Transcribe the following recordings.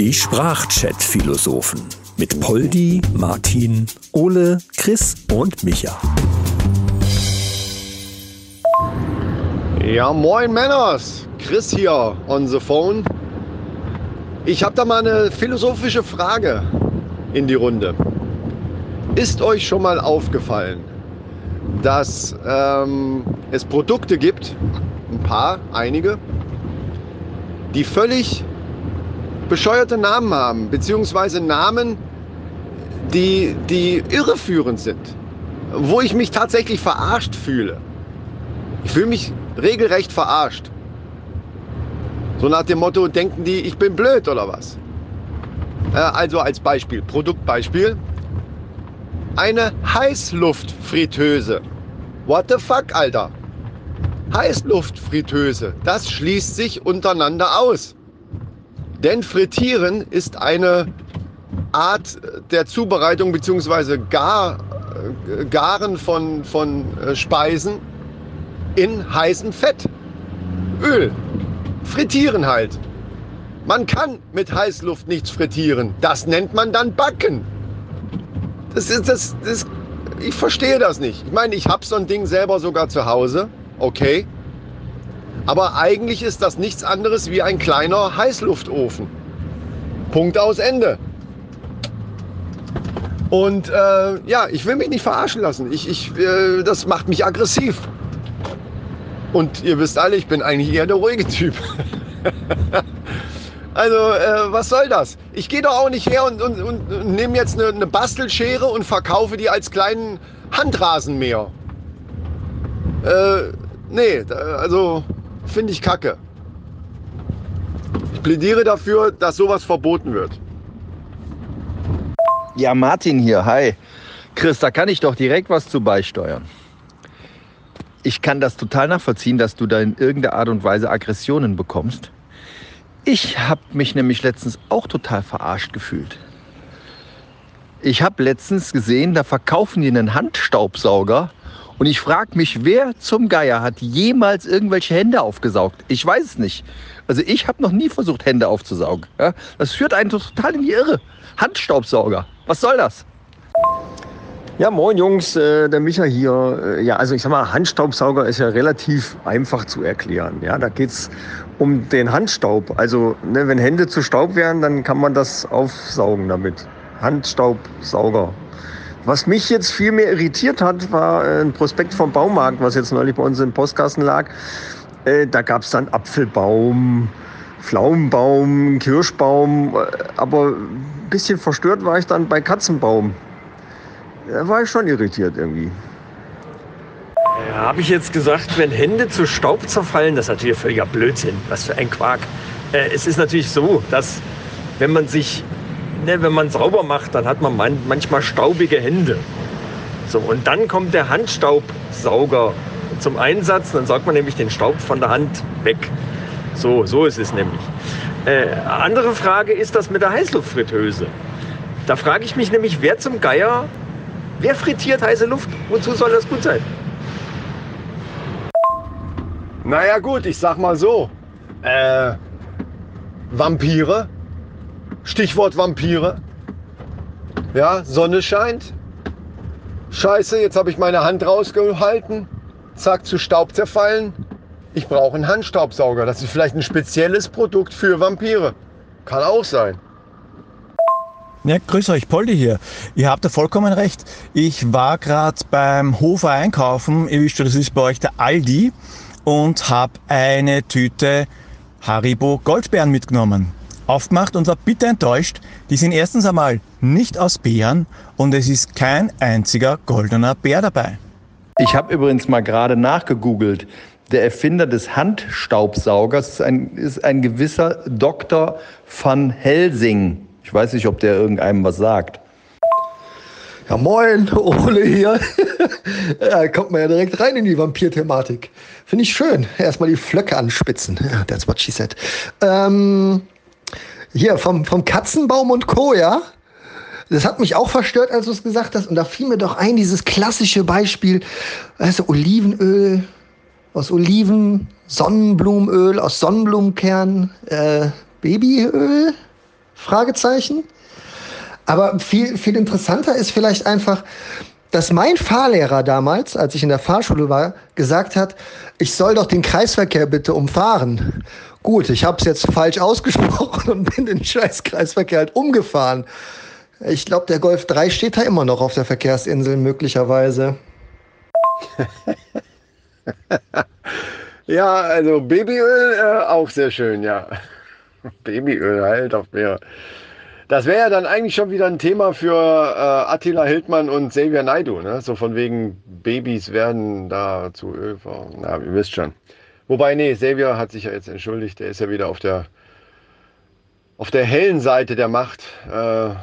Die Sprachchat-Philosophen mit Poldi, Martin, Ole, Chris und Micha. Ja, moin Männers. Chris hier on the phone. Ich habe da mal eine philosophische Frage in die Runde. Ist euch schon mal aufgefallen, dass ähm, es Produkte gibt, ein paar, einige, die völlig bescheuerte Namen haben, beziehungsweise Namen, die, die irreführend sind, wo ich mich tatsächlich verarscht fühle. Ich fühle mich regelrecht verarscht. So nach dem Motto, denken die, ich bin blöd oder was? Äh, also als Beispiel, Produktbeispiel. Eine Heißluftfritteuse. What the fuck, Alter? Heißluftfritteuse, das schließt sich untereinander aus. Denn Frittieren ist eine Art der Zubereitung bzw. Gar, äh, Garen von, von äh, Speisen in heißem Fett. Öl. Frittieren halt. Man kann mit Heißluft nichts frittieren. Das nennt man dann Backen. Das ist, das, das, ich verstehe das nicht. Ich meine, ich habe so ein Ding selber sogar zu Hause. Okay. Aber eigentlich ist das nichts anderes wie ein kleiner Heißluftofen. Punkt aus Ende. Und äh, ja, ich will mich nicht verarschen lassen. Ich, ich, äh, das macht mich aggressiv. Und ihr wisst alle, ich bin eigentlich eher der ruhige Typ. also, äh, was soll das? Ich gehe doch auch nicht her und, und, und, und nehme jetzt eine, eine Bastelschere und verkaufe die als kleinen Handrasenmäher. Äh, nee, also finde ich kacke. Ich plädiere dafür, dass sowas verboten wird. Ja, Martin hier, hi. Chris, da kann ich doch direkt was zu beisteuern. Ich kann das total nachvollziehen, dass du da in irgendeiner Art und Weise Aggressionen bekommst. Ich habe mich nämlich letztens auch total verarscht gefühlt. Ich habe letztens gesehen, da verkaufen die einen Handstaubsauger und ich frage mich, wer zum Geier hat jemals irgendwelche Hände aufgesaugt? Ich weiß es nicht. Also ich habe noch nie versucht, Hände aufzusaugen. Ja? Das führt einen total in die Irre. Handstaubsauger. Was soll das? Ja, moin Jungs, äh, der Micha hier. Äh, ja, also ich sag mal, Handstaubsauger ist ja relativ einfach zu erklären. Ja, da geht's um den Handstaub. Also ne, wenn Hände zu Staub wären, dann kann man das aufsaugen damit. Handstaubsauger. Was mich jetzt viel mehr irritiert hat, war äh, ein Prospekt vom Baumarkt, was jetzt neulich bei uns im Postkasten lag. Äh, da gab's dann Apfelbaum, Pflaumenbaum, Kirschbaum, äh, aber ein bisschen verstört war ich dann bei Katzenbaum. Da war ich schon irritiert irgendwie. Ja, habe ich jetzt gesagt, wenn Hände zu Staub zerfallen, das ist natürlich völliger Blödsinn. Was für ein Quark. Es ist natürlich so, dass wenn man sich, ne, wenn man sauber macht, dann hat man man, manchmal staubige Hände. So, und dann kommt der Handstaubsauger zum Einsatz, dann saugt man nämlich den Staub von der Hand weg. So, so ist es nämlich. Äh, andere Frage ist das mit der Heißluftfritteuse. Da frage ich mich nämlich, wer zum Geier Wer frittiert heiße Luft? Wozu soll das gut sein? Naja gut, ich sag mal so. Äh, Vampire. Stichwort Vampire. Ja, Sonne scheint. Scheiße, jetzt habe ich meine Hand rausgehalten. Zack, zu Staub zerfallen. Ich brauche einen Handstaubsauger. Das ist vielleicht ein spezielles Produkt für Vampire. Kann auch sein. Ja, grüß euch, Poldi hier. Ihr habt da vollkommen recht. Ich war gerade beim Hofer einkaufen, ihr wisst schon, das ist bei euch der Aldi, und habe eine Tüte Haribo Goldbeeren mitgenommen. Aufgemacht und war bitte enttäuscht. Die sind erstens einmal nicht aus Beeren und es ist kein einziger goldener Bär dabei. Ich habe übrigens mal gerade nachgegoogelt. Der Erfinder des Handstaubsaugers ist ein, ist ein gewisser Dr. van Helsing. Ich weiß nicht, ob der irgendeinem was sagt. Ja, moin, Ole hier. ja, kommt man ja direkt rein in die Vampir-Thematik. Finde ich schön. Erstmal die Flöcke anspitzen. That's what she said. Ähm, hier, vom, vom Katzenbaum und Co., ja? Das hat mich auch verstört, als du es gesagt hast. Und da fiel mir doch ein, dieses klassische Beispiel, weißt du, Olivenöl, aus Oliven, Sonnenblumenöl, aus Sonnenblumenkern, äh, Babyöl? Fragezeichen. Aber viel, viel interessanter ist vielleicht einfach, dass mein Fahrlehrer damals, als ich in der Fahrschule war, gesagt hat, ich soll doch den Kreisverkehr bitte umfahren. Gut, ich habe es jetzt falsch ausgesprochen und bin den scheiß Kreisverkehr halt umgefahren. Ich glaube, der Golf 3 steht da immer noch auf der Verkehrsinsel möglicherweise. ja, also Babyöl äh, auch sehr schön, ja. Babyöl halt auf mir. Das wäre ja dann eigentlich schon wieder ein Thema für äh, Attila Hildmann und Xavier Naidu, ne? So von wegen Babys werden da zu Öl. Na, ihr wisst schon. Wobei, nee, Xavier hat sich ja jetzt entschuldigt. Der ist ja wieder auf der auf der hellen Seite der Macht. Äh, ja.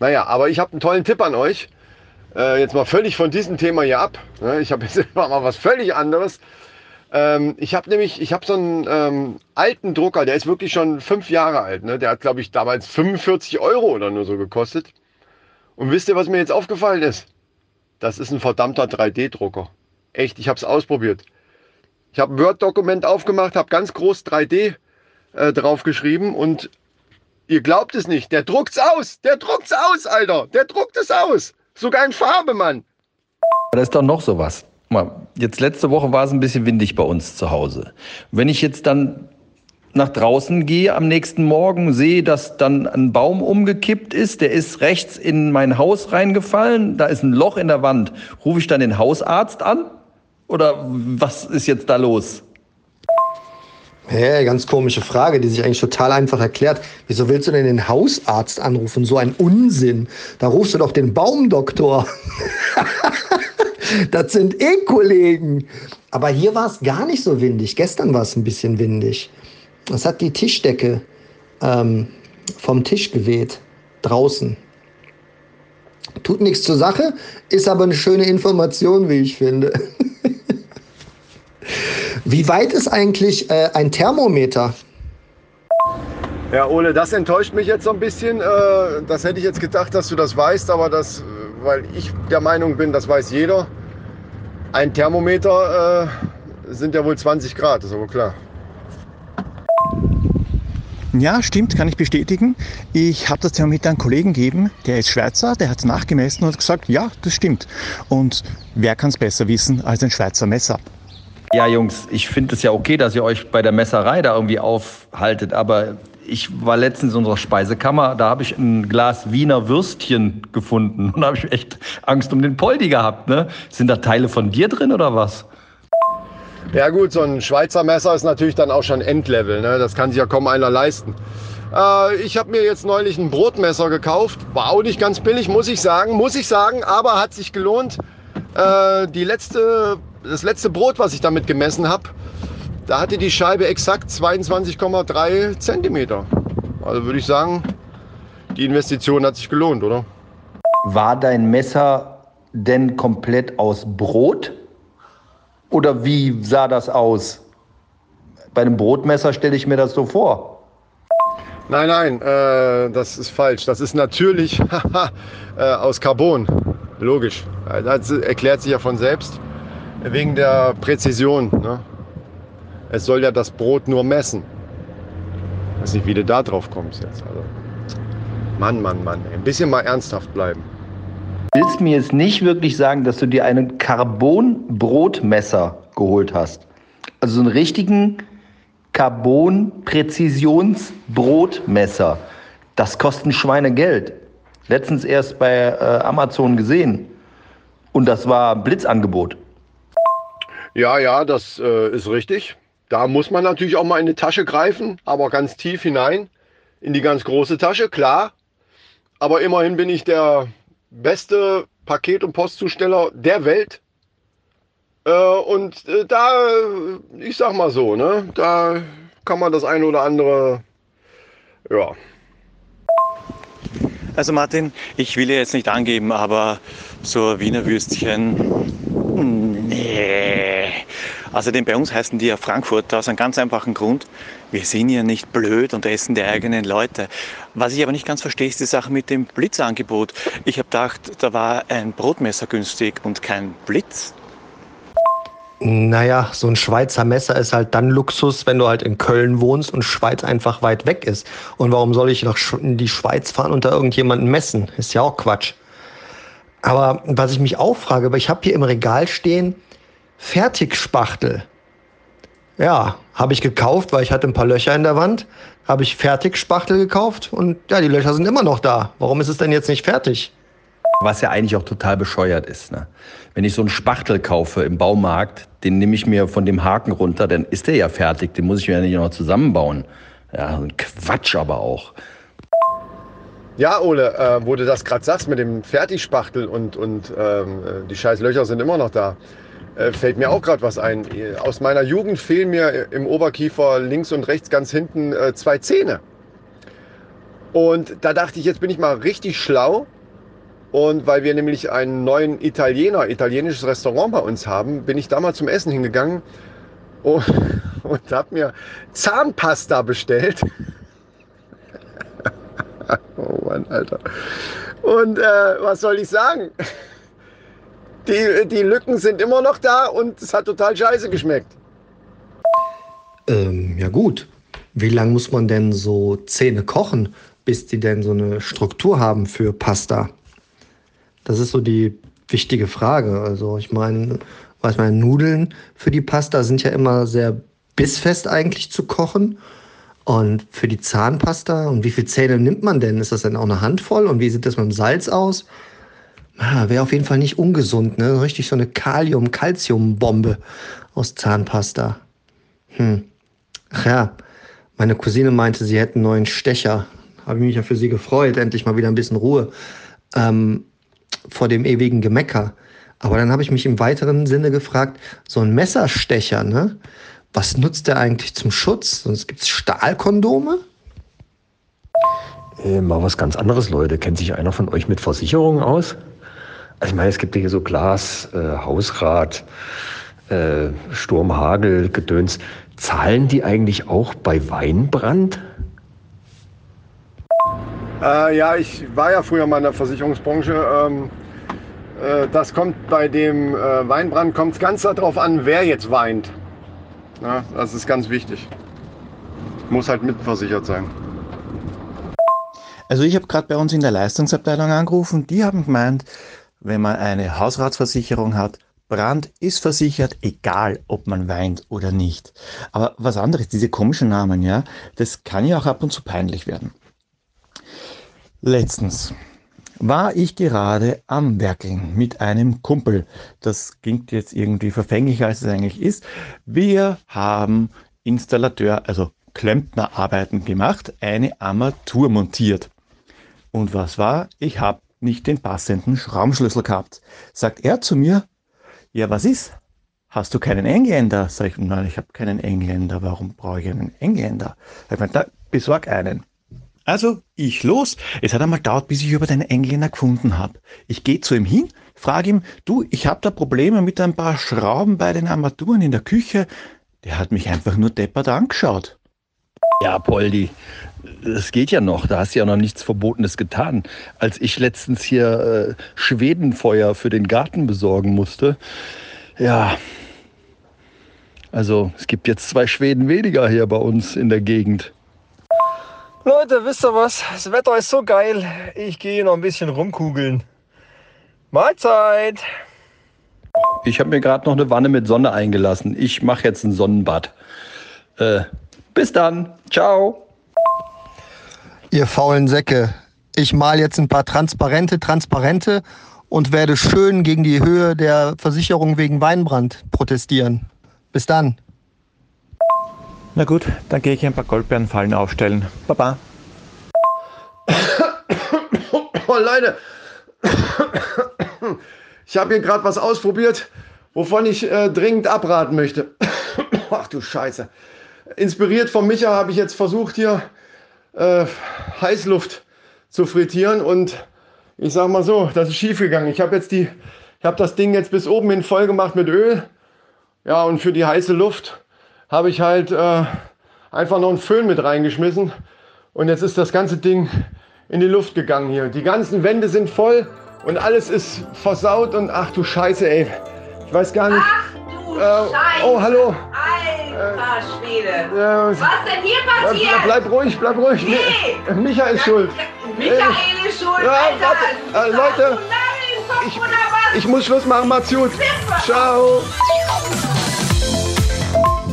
Naja, aber ich habe einen tollen Tipp an euch. Äh, jetzt mal völlig von diesem Thema hier ab. Ne? Ich habe jetzt mal was völlig anderes. Ähm, ich habe nämlich, ich habe so einen ähm, alten Drucker, der ist wirklich schon fünf Jahre alt. Ne? Der hat, glaube ich, damals 45 Euro oder nur so gekostet. Und wisst ihr, was mir jetzt aufgefallen ist? Das ist ein verdammter 3D-Drucker. Echt, ich habe es ausprobiert. Ich habe ein Word-Dokument aufgemacht, habe ganz groß 3D äh, draufgeschrieben und ihr glaubt es nicht, der druckt's aus, der druckt's aus, Alter, der druckt es aus. Sogar in Farbe, Mann. Da ist doch noch sowas mal, jetzt letzte Woche war es ein bisschen windig bei uns zu Hause. Wenn ich jetzt dann nach draußen gehe am nächsten Morgen, sehe, dass dann ein Baum umgekippt ist, der ist rechts in mein Haus reingefallen, da ist ein Loch in der Wand. Rufe ich dann den Hausarzt an? Oder was ist jetzt da los? Hey, ganz komische Frage, die sich eigentlich total einfach erklärt. Wieso willst du denn den Hausarzt anrufen? So ein Unsinn. Da rufst du doch den Baumdoktor. das sind eh Kollegen. Aber hier war es gar nicht so windig. Gestern war es ein bisschen windig. Es hat die Tischdecke ähm, vom Tisch geweht, draußen. Tut nichts zur Sache, ist aber eine schöne Information, wie ich finde. wie weit ist eigentlich äh, ein Thermometer? Ja, Ole, das enttäuscht mich jetzt so ein bisschen. Äh, das hätte ich jetzt gedacht, dass du das weißt, aber das, äh, weil ich der Meinung bin, das weiß jeder. Ein Thermometer äh, sind ja wohl 20 Grad, ist aber klar. Ja, stimmt, kann ich bestätigen. Ich habe das Thermometer einem Kollegen gegeben, der ist Schweizer, der hat es nachgemessen und hat gesagt, ja, das stimmt. Und wer kann es besser wissen als ein Schweizer Messer? Ja, Jungs, ich finde es ja okay, dass ihr euch bei der Messerei da irgendwie aufhaltet, aber ich war letztens in unserer Speisekammer, da habe ich ein Glas Wiener Würstchen gefunden und da habe ich echt Angst um den Poldi gehabt. Ne? Sind da Teile von dir drin oder was? Ja gut, so ein Schweizer Messer ist natürlich dann auch schon Endlevel. Ne? Das kann sich ja kaum einer leisten. Äh, ich habe mir jetzt neulich ein Brotmesser gekauft. War auch nicht ganz billig, muss ich sagen. Muss ich sagen, aber hat sich gelohnt. Äh, die letzte, das letzte Brot, was ich damit gemessen habe, da hatte die Scheibe exakt 22,3 Zentimeter. Also würde ich sagen, die Investition hat sich gelohnt, oder? War dein Messer denn komplett aus Brot? Oder wie sah das aus? Bei einem Brotmesser stelle ich mir das so vor. Nein, nein, äh, das ist falsch. Das ist natürlich äh, aus Carbon. Logisch. Das erklärt sich ja von selbst. Wegen der Präzision. Ne? Es soll ja das Brot nur messen. Ich weiß nicht, wie du da drauf kommst jetzt. Also, Mann, Mann, Mann. Ein bisschen mal ernsthaft bleiben. Du willst mir jetzt nicht wirklich sagen, dass du dir einen Carbon-Brotmesser geholt hast. Also so einen richtigen Carbon-Präzisions-Brotmesser. Das kostet ein Schweinegeld. Letztens erst bei äh, Amazon gesehen. Und das war ein Blitzangebot. Ja, ja, das äh, ist richtig. Da muss man natürlich auch mal in die Tasche greifen, aber ganz tief hinein, in die ganz große Tasche, klar. Aber immerhin bin ich der beste Paket- und Postzusteller der Welt. Äh, und äh, da, ich sag mal so, ne, da kann man das eine oder andere, ja. Also Martin, ich will jetzt nicht angeben, aber so Wiener Würstchen, nee. Außerdem bei uns heißen die ja Frankfurter aus einem ganz einfachen Grund. Wir sind ja nicht blöd und essen die eigenen Leute. Was ich aber nicht ganz verstehe, ist die Sache mit dem Blitzangebot. Ich habe gedacht, da war ein Brotmesser günstig und kein Blitz. Naja, so ein Schweizer Messer ist halt dann Luxus, wenn du halt in Köln wohnst und Schweiz einfach weit weg ist. Und warum soll ich noch in die Schweiz fahren und da irgendjemanden messen? Ist ja auch Quatsch. Aber was ich mich auch frage, weil ich habe hier im Regal stehen Fertigspachtel. Ja, habe ich gekauft, weil ich hatte ein paar Löcher in der Wand. Habe ich Fertigspachtel gekauft und ja, die Löcher sind immer noch da. Warum ist es denn jetzt nicht fertig? Was ja eigentlich auch total bescheuert ist. Ne? Wenn ich so einen Spachtel kaufe im Baumarkt, den nehme ich mir von dem Haken runter, dann ist der ja fertig. Den muss ich mir ja nicht noch zusammenbauen. Ja, ein Quatsch aber auch. Ja, Ole, äh, wo du das gerade sagst mit dem Fertigspachtel und, und ähm, die scheiß Löcher sind immer noch da, äh, fällt mir auch gerade was ein. Aus meiner Jugend fehlen mir im Oberkiefer links und rechts ganz hinten äh, zwei Zähne. Und da dachte ich, jetzt bin ich mal richtig schlau. Und weil wir nämlich einen neuen Italiener, italienisches Restaurant bei uns haben, bin ich da mal zum Essen hingegangen und, und habe mir Zahnpasta bestellt. oh Mann, Alter. Und äh, was soll ich sagen? Die, die Lücken sind immer noch da und es hat total scheiße geschmeckt. Ähm, ja gut. Wie lange muss man denn so Zähne kochen, bis die denn so eine Struktur haben für Pasta? Das ist so die wichtige Frage. Also ich meine, weiß man, Nudeln für die Pasta sind ja immer sehr bissfest eigentlich zu kochen. Und für die Zahnpasta, und wie viele Zähne nimmt man denn? Ist das denn auch eine Handvoll? Und wie sieht das mit dem Salz aus? Ah, Wäre auf jeden Fall nicht ungesund, ne? Richtig so eine Kalium-Calcium-Bombe aus Zahnpasta. Hm. Ach ja, meine Cousine meinte, sie hätten einen neuen Stecher. Habe ich mich ja für sie gefreut, endlich mal wieder ein bisschen Ruhe ähm, vor dem ewigen Gemecker. Aber dann habe ich mich im weiteren Sinne gefragt, so ein Messerstecher, ne? Was nutzt der eigentlich zum Schutz? Sonst gibt es Stahlkondome? Äh, mal was ganz anderes, Leute. Kennt sich einer von euch mit Versicherungen aus? Also ich meine, es gibt ja hier so Glas, äh, Hausrat, äh, Sturm, Hagel, Gedöns. Zahlen die eigentlich auch bei Weinbrand? Äh, ja, ich war ja früher mal in der Versicherungsbranche. Ähm, äh, das kommt bei dem äh, Weinbrand kommt ganz darauf an, wer jetzt weint. Ja, das ist ganz wichtig. Muss halt mitversichert sein. Also ich habe gerade bei uns in der Leistungsabteilung angerufen, die haben gemeint, wenn man eine Hausratsversicherung hat, Brand ist versichert, egal ob man weint oder nicht. Aber was anderes, diese komischen Namen, ja, das kann ja auch ab und zu peinlich werden. Letztens war ich gerade am Werkeln mit einem Kumpel. Das klingt jetzt irgendwie verfänglicher, als es eigentlich ist. Wir haben Installateur, also Klempnerarbeiten gemacht, eine Armatur montiert. Und was war? Ich habe nicht den passenden Schraubenschlüssel gehabt. Sagt er zu mir, ja, was ist? Hast du keinen Engländer? Sag ich, nein, ich habe keinen Engländer. Warum brauche ich einen Engländer? Ich meine, da, besorg einen. Also ich los. Es hat einmal gedauert, bis ich über den Engländer gefunden habe. Ich gehe zu ihm hin, frage ihm, du, ich habe da Probleme mit ein paar Schrauben bei den Armaturen in der Küche. Der hat mich einfach nur deppert angeschaut. Ja, Poldi, das geht ja noch. Da hast du ja noch nichts Verbotenes getan. Als ich letztens hier äh, Schwedenfeuer für den Garten besorgen musste, ja, also es gibt jetzt zwei Schweden weniger hier bei uns in der Gegend. Leute, wisst ihr was? Das Wetter ist so geil. Ich gehe noch ein bisschen rumkugeln. Mahlzeit! Ich habe mir gerade noch eine Wanne mit Sonne eingelassen. Ich mache jetzt ein Sonnenbad. Äh, bis dann. Ciao. Ihr faulen Säcke. Ich mal jetzt ein paar transparente Transparente und werde schön gegen die Höhe der Versicherung wegen Weinbrand protestieren. Bis dann. Na gut, dann gehe ich ein paar Goldbeerenfallen aufstellen. Baba. Oh, Leute, ich habe hier gerade was ausprobiert, wovon ich äh, dringend abraten möchte. Ach du Scheiße. Inspiriert von Micha habe ich jetzt versucht, hier äh, Heißluft zu frittieren und ich sag mal so, das ist schief gegangen. Ich habe jetzt die, ich habe das Ding jetzt bis oben hin voll gemacht mit Öl. Ja, und für die heiße Luft habe ich halt äh, einfach noch einen Föhn mit reingeschmissen. Und jetzt ist das ganze Ding in die Luft gegangen hier. Die ganzen Wände sind voll und alles ist versaut und ach du Scheiße, ey. Ich weiß gar nicht. Ach du Äh, oh, hallo. Alter Schwede. Äh, Was denn hier bleib, passiert? bleib ruhig, bleib ruhig. Nee. Micha ist schuld. Michael ist schuld. Ja, Alter. warte, äh, Leute, ich-? Ich muss Schluss machen, macht's gut. Ciao.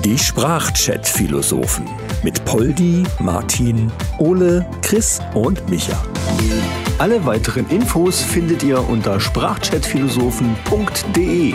Die Sprachchat-Philosophen mit Poldi, Martin, Ole, Chris und Micha. Alle weiteren Infos findet ihr unter sprachchatphilosophen.de.